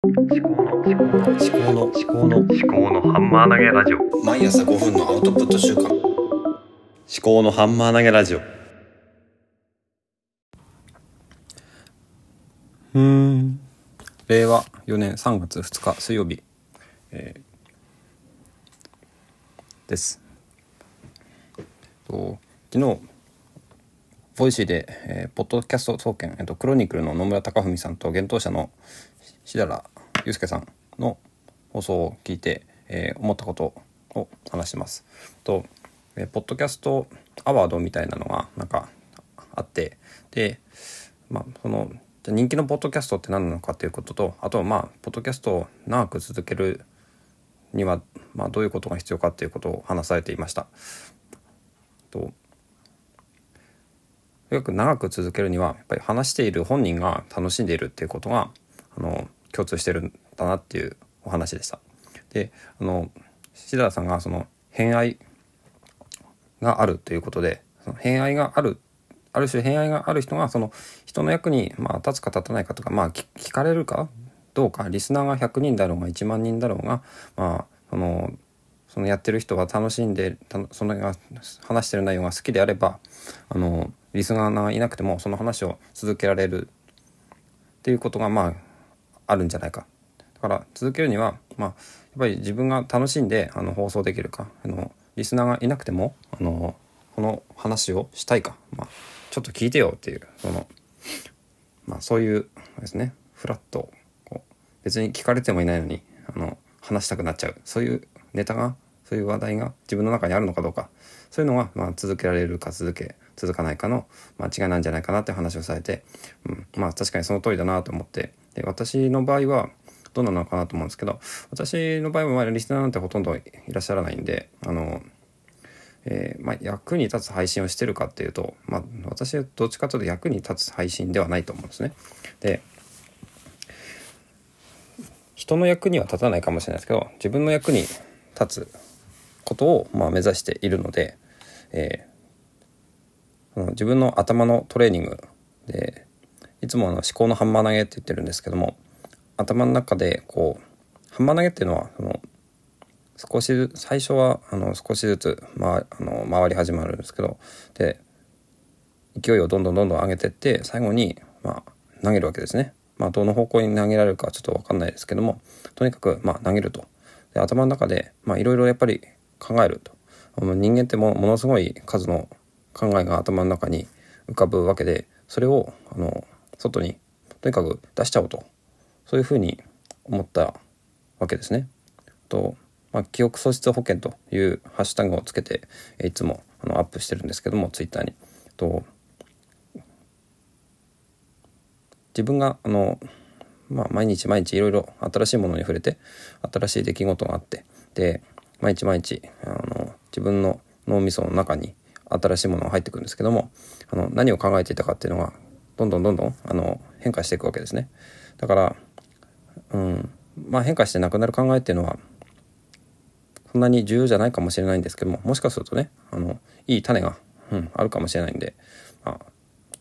思考の思考の思考の思考の思考のハンマー投げラジオ。毎朝5分のアウトプット習慣。思考のハンマー投げラジオ。うん。令和4年3月2日水曜日、えーです。と昨日 Voicy で、えーポッドキャスト総研、えっと、クロニクルの野村高文さんと幻冬舎のしだらゆうすけさんの放送を聞いて、えー思ったことを話してます。と、えーポッドキャストアワードみたいなのがなんかあってでまあそのじゃ人気のポッドキャストって何なのかっていうこととあとはまあポッドキャストを長く続けるには、まあ、どういうことが必要かっていうことを話されていました。とよく長く続けるにはやっぱり話している本人が楽しんでいるっていうことがあの共通してるんだなっていうお話でした。であの志田さんがその偏愛があるということでその偏愛があるある種偏愛がある人がその人の役に、まあ、立つか立たないかとか、まあ、聞聞かれるかどうかリスナーが100人だろうが1万人だろうが、まあ、そのそのやってる人は楽しんでその話してる内容が好きであればあのリスナーがいなくてもその話を続けられるっていうことがまああるんじゃないか。だから続けるには、まあ、やっぱり自分が楽しんであの放送できるかあのリスナーがいなくてもあのこの話をしたいか、まあ、ちょっと聞いてよっていうその、まあ、そういうですねフラット別に聞かれてもいないのにあの話したくなっちゃうそういうネタがそういう話題が自分の中にあるのかどうかそういうのが、まあ、続けられるか続け続かないかの、まあ、違いなんじゃないかなって話をされて、うん、まあ確かにその通りだなと思ってで私の場合はどうなのかなと思うんですけど私の場合はリスナーなんてほとんどいらっしゃらないんであの、えーまあ、役に立つ配信をしてるかっていうと、まあ、私はどっちかというと役に立つ配信ではないと思うんですね。で人の役には立たないかもしれないですけど自分の役に立つことをまあ目指しているので、えーその自分の頭のトレーニングでいつもあの思考のハンマー投げって言ってるんですけども頭の中でこうハンマー投げっていうのはその少しずつ最初はあの少しずつ、まあ、あの回り始まるんですけどで勢いをどんどんどんどん上げてって最後に、まあ、投げるわけですね。まあ、どの方向に投げられるかちょっと分かんないですけどもとにかく、まあ、投げると。で頭の中でいろいろやっぱり考えると。人間ってもものすごい数の考えが頭の中に浮かぶわけでそれをあの外にとにかく出しちゃおうとそういうふうに思ったわけですね。とまあ、記憶喪失保険というハッシュタグをつけていつもあのアップしてるんですけどもツイッターに。と自分があの、まあ、毎日毎日いろいろ新しいものに触れて新しい出来事があってで毎日毎日あの自分の脳みその中に新しいものが入ってくるんですけどもあの何を考えていたかっていうのがどんどんどんどんあの変化していくわけですね。だから、うんまあ、変化してなくなる考えっていうのはそんなに重要じゃないかもしれないんですけどももしかするとねあのいい種が、うん、あるかもしれないんで、まあ、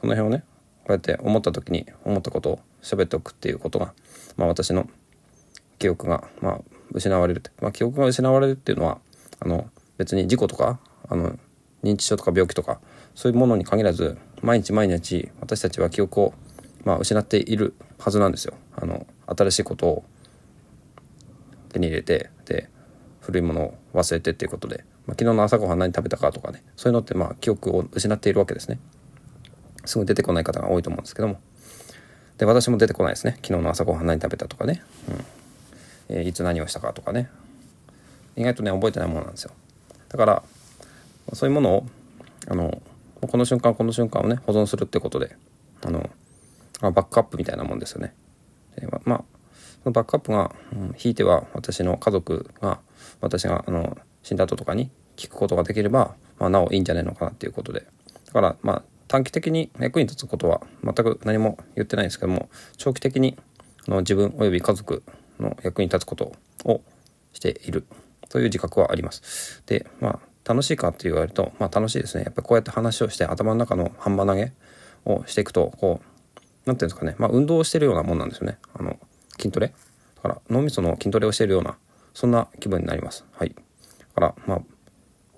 この辺をねうやって思った時に思ったことを喋っておくっていうことが、まあ、私の記憶が、まあ、失われる、まあ、記憶が失われるっていうのはあの別に事故とかあの認知症とか病気とかそういうものに限らず毎日毎日私たちは記憶を、まあ、失っているはずなんですよ。あの新しいことを手に入れてで古いものを忘れてっていうことで、まあ、昨日の朝ごはん何食べたかとかねそういうのってまあ記憶を失っているわけですね。すぐ出てこない方が多いと思うんですけども。で私も出てこないですね。昨日の朝ごはん何食べたとかね、うん。えーいつ何をしたかとかね。意外とね覚えてないものなんですよ。だからそういうものをあのこの瞬間この瞬間をね保存するってことであのバックアップみたいなもんですよね。でままあそのバックアップが、うん、ひいては私の家族が私があの死んだ後とかに聞くことができれば、まあ、なおいいんじゃないのかなっていうことで。だからまあ短期的に役に立つことは全く何も言ってないんですけども長期的にあの自分および家族の役に立つことをしているという自覚はあります。でまあ楽しいかって言われると、まあ、楽しいですね。やっぱこうやって話をして頭の中のハンマー投げをしていくとこう何ていうんですかね、まあ、運動をしてるようなもんなんですよね。あの筋トレ。だから脳みその筋トレをしてるようなそんな気分になります。はい。だからまあ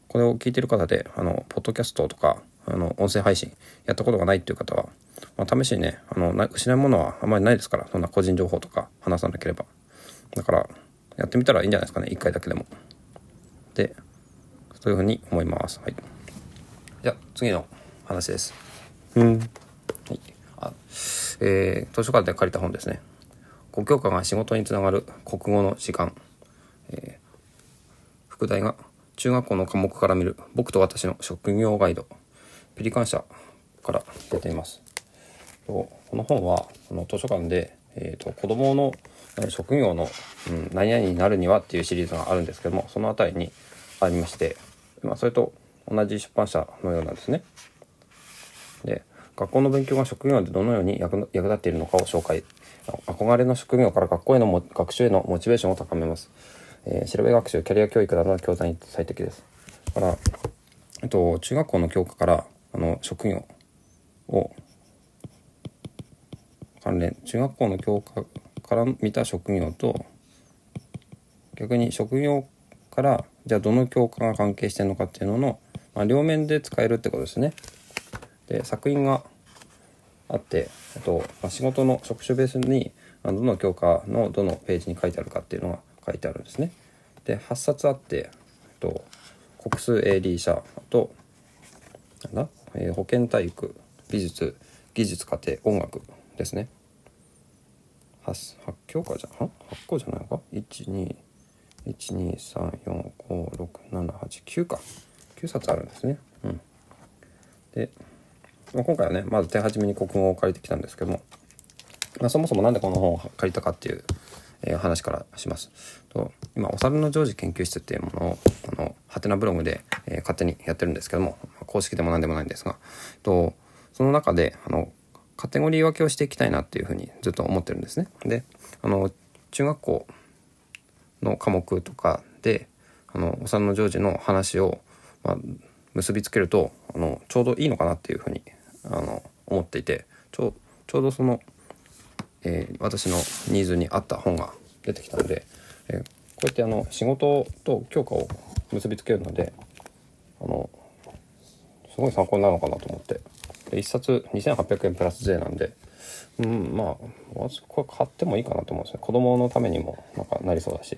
これを聞いてる方であのポッドキャストとかあの音声配信やったことがないっていう方は、まあ、試しにねあのな失うものはあんまりないですからそんな個人情報とか話さなければ。だからやってみたらいいんじゃないですかね1回だけでも。でそういうふうに思います。はい。じゃあ次の話です。うん。はい。あえー、図書館で借りた本ですね。5教科が仕事につながる国語の時間、えー、副題が中学校の科目から見る僕と私の職業ガイドペリカン社から出ています。この本はこの図書館で、えーと、子供の職業の、うん、何々になるにはっていうシリーズがあるんですけどもその辺りにありまして、まあ、それと同じ出版社のようなんですね。で学校の勉強が職業でどのように役役立っているのかを紹介。憧れの職業から学校への学習へのモチベーションを高めます、えー、調べ学習キャリア教育などの教材に最適です。だから、えっと、中学校の教科からあの職業を関連中学校の教科から見た職業と逆に職業からじゃあどの教科が関係してるのかっていうのの、まあ、両面で使えるってことですね。で作品があってと、まあ、仕事の職種ベースにどの教科のどのページに書いてあるかっていうのが書いてあるんですね。で8冊あってと国数 AD 社となんだ、えー、保健体育美術技術家庭音楽ですね。8, 8教科じゃん？8個じゃないのか？12123456789か9冊あるんですね。うん、でまあ、今回はねまず手始めに国語を借りてきたんですけども、まあ、そもそも何でこの本を借りたかっていう、えー、話からします。と今お猿の常時研究室っていうものをあのハテナブログで、えー、勝手にやってるんですけども公式でも何でもないんですがとその中であのカテゴリー分けをしていきたいなっていうふうにずっと思ってるんですね。であの中学校の科目とかであのお猿の常時の話を、まあ、結びつけるとあのちょうどいいのかなっていうふうにあの思っていてちょちょうどその、えー、私のニーズに合った本が出てきたので、えー、こうやってあの仕事と教科を結びつけるのであのすごい参考になるのかなと思って。1冊2800円プラス税なんで。うんまあこれ買ってもいいかなと思うんですね。子供のためにもなんかなりそうだし。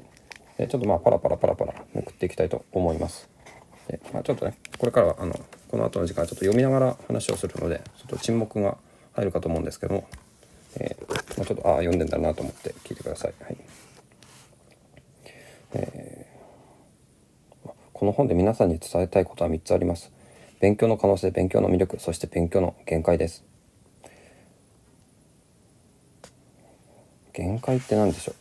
でちょっとまあパラパラパラパラめくっていきたいと思います。で、まあ、ちょっとねこれからはあのこの後の時間ちょっと読みながら話をするのでちょっと沈黙が入るかと思うんですけども、えー、まあ、ちょっとああ読んでんだなと思って聞いてください。はい。えー、この本で皆さんに伝えたいことは3つあります。勉強の可能性、勉強の魅力、そして勉強の限界です。限界って何でしょ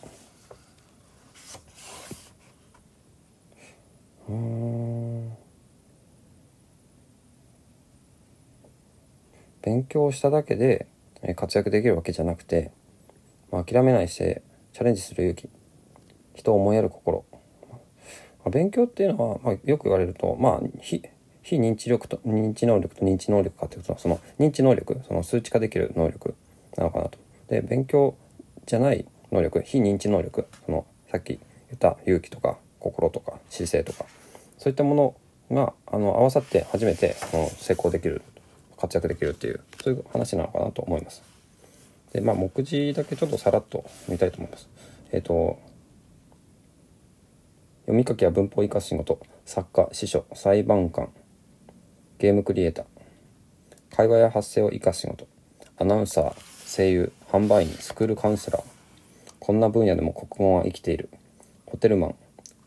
う？うん。勉強しただけで活躍できるわけじゃなくて、まあ、諦めない姿勢チャレンジする勇気人を思いやる心、まあ、勉強っていうのは、まあ、よく言われるとまあ非非認知力と認知能力と認知能力かっていうとその認知能力その数値化できる能力なのかなと。で勉強じゃない能力非認知能力そのさっき言った勇気とか心とか姿勢とかそういったものがあの合わさって初めてあの成功できる活躍できるっていうそういう話なのかなと思います。でまあ目次だけちょっとさらっと見たいと思います。えっ、ー、と読み書きや文法を生かす仕事作家司書裁判官ゲームクリエイター。会話や発声を生かす仕事。アナウンサー声優販売員スクールカウンセラー。こんな分野でも国語は生きている。ホテルマン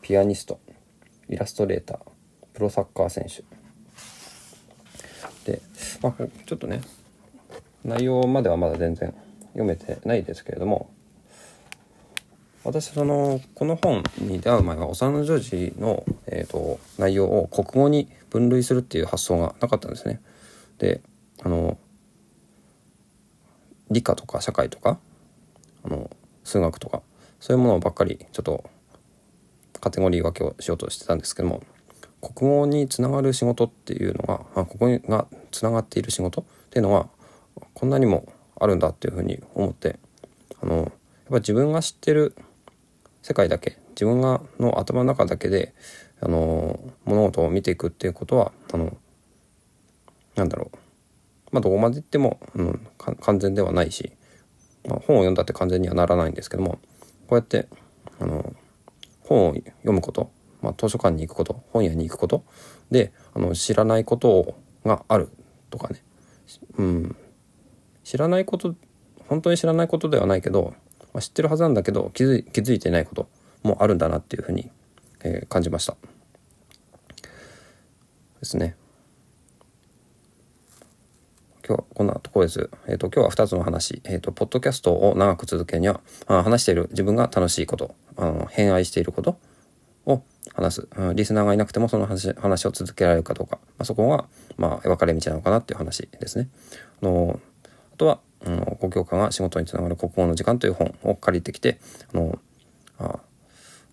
ピアニストイラストレータープロサッカー選手。で、まあ、ちょっとね内容まではまだ全然読めてないですけれども私そのこの本に出会う前は幼のジョージの、えーと、内容を国語に分類するっていう発想がなかったんですね。であの理科とか社会とかあの数学とかそういうものばっかりちょっとカテゴリー分けをしようとしてたんですけども国語につながる仕事っていうのがあここがつながっている仕事っていうのはこんなにもあるんだっていうふうに思ってあのやっぱ自分が知ってる世界だけ自分がの頭の中だけであの物事を見ていくっていうことはあのなんだろう。まあどこまで行っても、うん、完全ではないし、まあ、本を読んだって完全にはならないんですけどもこうやってあの本を読むこと、まあ、図書館に行くこと本屋に行くことであの知らないことがあるとかね、うん、知らないこと本当に知らないことではないけど、まあ、知ってるはずなんだけど気づ気づいてないこともあるんだなっていうふうに、えー、感じました。ですね。今日はこんなところです。えっ、ー、と、今日は2つの話。えっ、ー、と、ポッドキャストを長く続けるには、あ話している自分が楽しいこと、あの偏愛していることを話す、うん。リスナーがいなくてもその話話を続けられるかどうか。まあ、そこが、まあ、分かれ道なのかなっていう話ですね。あのあとは、うん、公共科が仕事につながる国語の時間という本を借りてきて、あのあ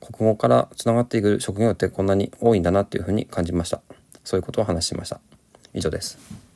国語からつながっていく職業ってこんなに多いんだなというふうに感じました。そういうことを話しました。以上です。